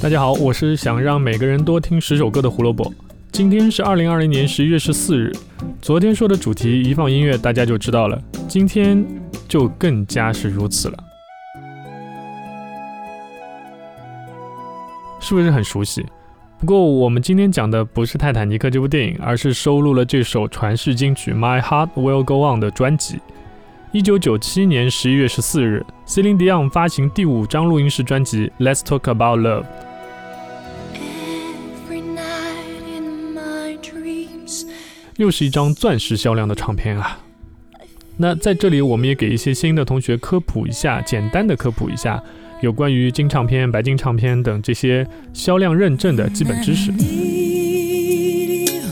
大家好，我是想让每个人多听十首歌的胡萝卜。今天是二零二零年十一月十四日。昨天说的主题一放音乐，大家就知道了。今天就更加是如此了，是不是很熟悉？不过我们今天讲的不是《泰坦尼克》这部电影，而是收录了这首传世金曲《My Heart Will Go On》的专辑。一九九七年十一月十四日，Celine Dion 发行第五张录音室专辑《Let's Talk About Love》。又是一张钻石销量的唱片啊！那在这里，我们也给一些新的同学科普一下，简单的科普一下有关于金唱片、白金唱片等这些销量认证的基本知识。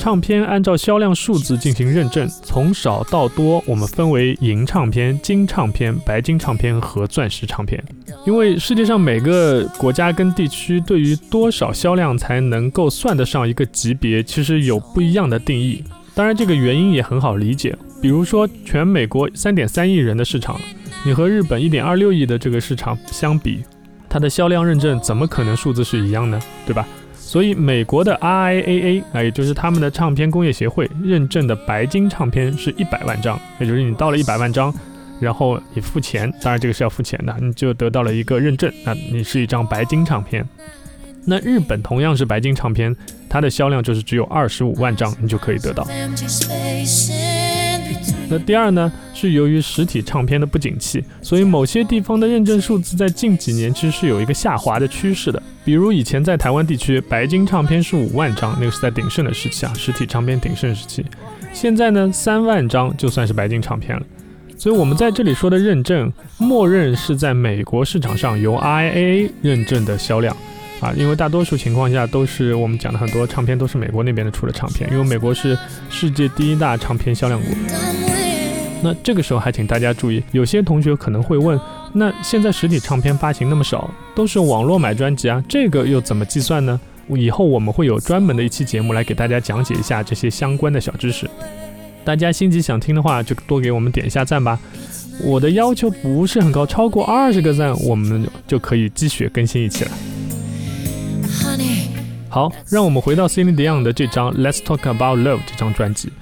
唱片按照销量数字进行认证，从少到多，我们分为银唱片、金唱片、白金唱片和钻石唱片。因为世界上每个国家跟地区对于多少销量才能够算得上一个级别，其实有不一样的定义。当然，这个原因也很好理解。比如说，全美国三点三亿人的市场，你和日本一点二六亿的这个市场相比，它的销量认证怎么可能数字是一样呢？对吧？所以，美国的 RIAA 啊，也就是他们的唱片工业协会认证的白金唱片是一百万张，也就是你到了一百万张，然后你付钱，当然这个是要付钱的，你就得到了一个认证，那你是一张白金唱片。那日本同样是白金唱片，它的销量就是只有二十五万张，你就可以得到。那第二呢，是由于实体唱片的不景气，所以某些地方的认证数字在近几年其实是有一个下滑的趋势的。比如以前在台湾地区，白金唱片是五万张，那个是在鼎盛的时期啊，实体唱片鼎盛时期。现在呢，三万张就算是白金唱片了。所以我们在这里说的认证，默认是在美国市场上由 RIAA 认证的销量。啊，因为大多数情况下都是我们讲的很多唱片都是美国那边的出的唱片，因为美国是世界第一大唱片销量国。那这个时候还请大家注意，有些同学可能会问，那现在实体唱片发行那么少，都是网络买专辑啊，这个又怎么计算呢？以后我们会有专门的一期节目来给大家讲解一下这些相关的小知识。大家心急想听的话，就多给我们点一下赞吧。我的要求不是很高，超过二十个赞，我们就可以继续更新一期了。好，让我们回到 Celine Dion 的这张《Let's Talk About Love》这张专辑。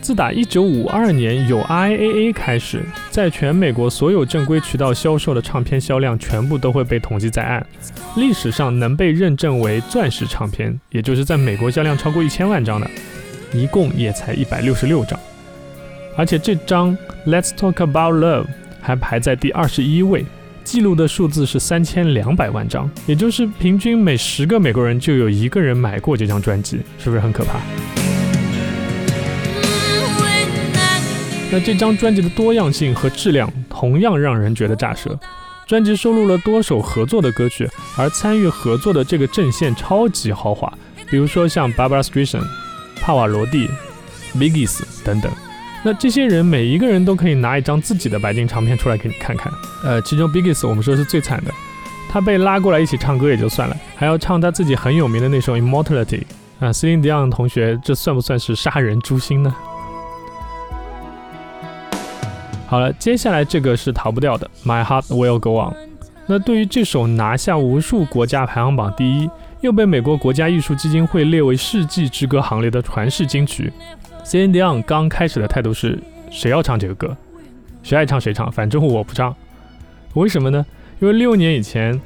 自打1952年有 I A A 开始，在全美国所有正规渠道销售的唱片销量全部都会被统计在案。历史上能被认证为钻石唱片，也就是在美国销量超过一千万张的，一共也才一百六十六张。而且这张《Let's Talk About Love》还排在第二十一位。记录的数字是三千两百万张，也就是平均每十个美国人就有一个人买过这张专辑，是不是很可怕？那这张专辑的多样性和质量同样让人觉得炸舌。专辑收录了多首合作的歌曲，而参与合作的这个阵线超级豪华，比如说像 Barbara Streisand、帕瓦罗蒂、Biggs 等等。那这些人每一个人都可以拿一张自己的白金唱片出来给你看看。呃，其中 Biggs 我们说是最惨的，他被拉过来一起唱歌也就算了，还要唱他自己很有名的那首 Immortality。啊，Celine Dion 同学，这算不算是杀人诛心呢？好了，接下来这个是逃不掉的，My Heart Will Go On。那对于这首拿下无数国家排行榜第一，又被美国国家艺术基金会列为世纪之歌行列的传世金曲。Celine Dion 刚开始的态度是：谁要唱这个歌，谁爱唱谁唱，反正我不唱。为什么呢？因为六年以前，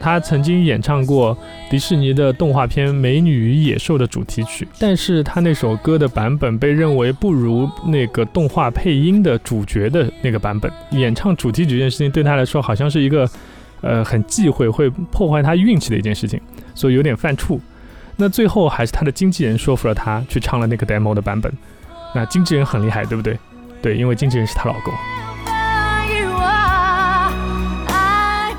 他曾经演唱过迪士尼的动画片《美女与野兽》的主题曲，但是他那首歌的版本被认为不如那个动画配音的主角的那个版本。演唱主题曲这件事情对他来说，好像是一个呃很忌讳、会破坏他运气的一件事情，所以有点犯怵。那最后还是他的经纪人说服了他去唱了那个 demo 的版本。那经纪人很厉害，对不对？对，因为经纪人是她老公。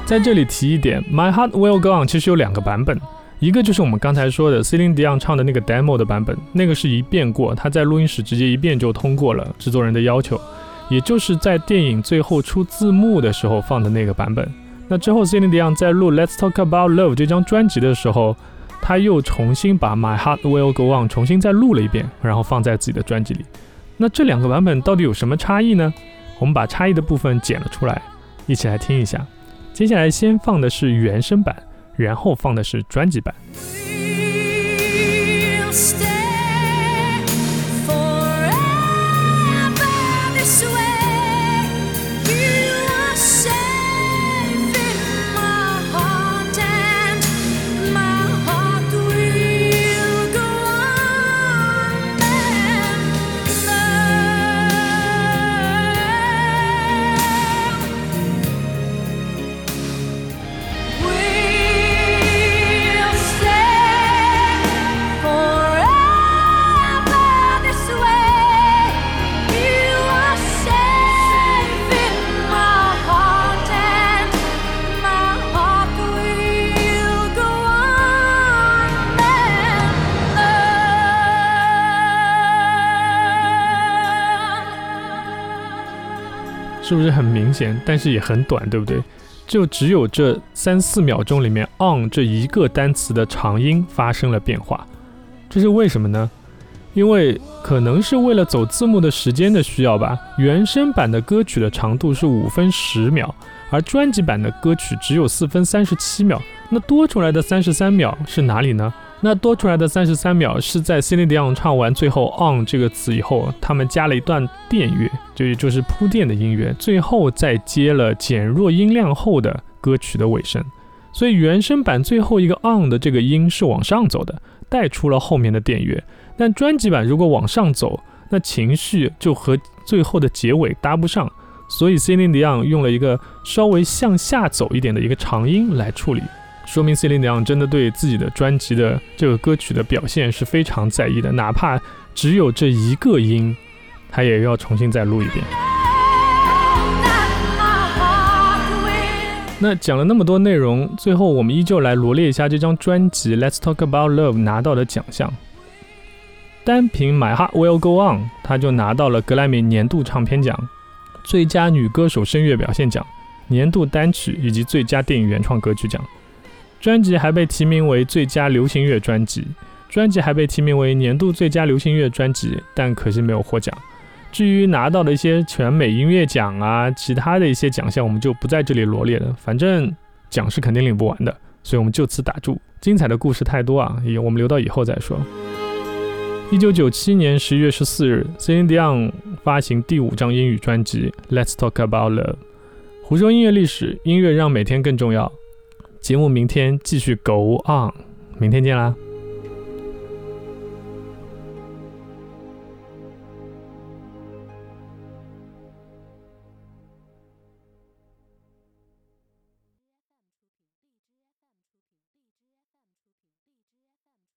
在这里提一点，My Heart Will Go On 其实有两个版本，一个就是我们刚才说的 Celine Dion 唱的那个 demo 的版本，那个是一遍过，他在录音室直接一遍就通过了制作人的要求，也就是在电影最后出字幕的时候放的那个版本。那之后 Celine Dion 在录 Let's Talk About Love 这张专辑的时候。他又重新把 My Heart Will Go On 重新再录了一遍，然后放在自己的专辑里。那这两个版本到底有什么差异呢？我们把差异的部分剪了出来，一起来听一下。接下来先放的是原声版，然后放的是专辑版。是不是很明显？但是也很短，对不对？就只有这三四秒钟里面，on 这一个单词的长音发生了变化，这是为什么呢？因为可能是为了走字幕的时间的需要吧。原声版的歌曲的长度是五分十秒，而专辑版的歌曲只有四分三十七秒，那多出来的三十三秒是哪里呢？那多出来的三十三秒是在 Celine Dion 唱完最后 on 这个词以后，他们加了一段电乐，就也就是铺垫的音乐，最后再接了减弱音量后的歌曲的尾声。所以原声版最后一个 on 的这个音是往上走的，带出了后面的电乐。但专辑版如果往上走，那情绪就和最后的结尾搭不上，所以 Celine Dion 用了一个稍微向下走一点的一个长音来处理。说明 Celine Dion 真的对自己的专辑的这个歌曲的表现是非常在意的，哪怕只有这一个音，他也要重新再录一遍。那讲了那么多内容，最后我们依旧来罗列一下这张专辑《Let's Talk About Love》拿到的奖项。单凭《My Heart Will Go On》，他就拿到了格莱美年度唱片奖、最佳女歌手声乐表现奖、年度单曲以及最佳电影原创歌曲奖。专辑还被提名为最佳流行乐专辑，专辑还被提名为年度最佳流行乐专辑，但可惜没有获奖。至于拿到的一些全美音乐奖啊，其他的一些奖项，我们就不在这里罗列了。反正奖是肯定领不完的，所以我们就此打住。精彩的故事太多啊，也我们留到以后再说。一九九七年十一月十四日，Celine Dion 发行第五张英语专辑《Let's Talk About Love》。胡说音乐历史，音乐让每天更重要。节目明天继续 Go On，明天见啦！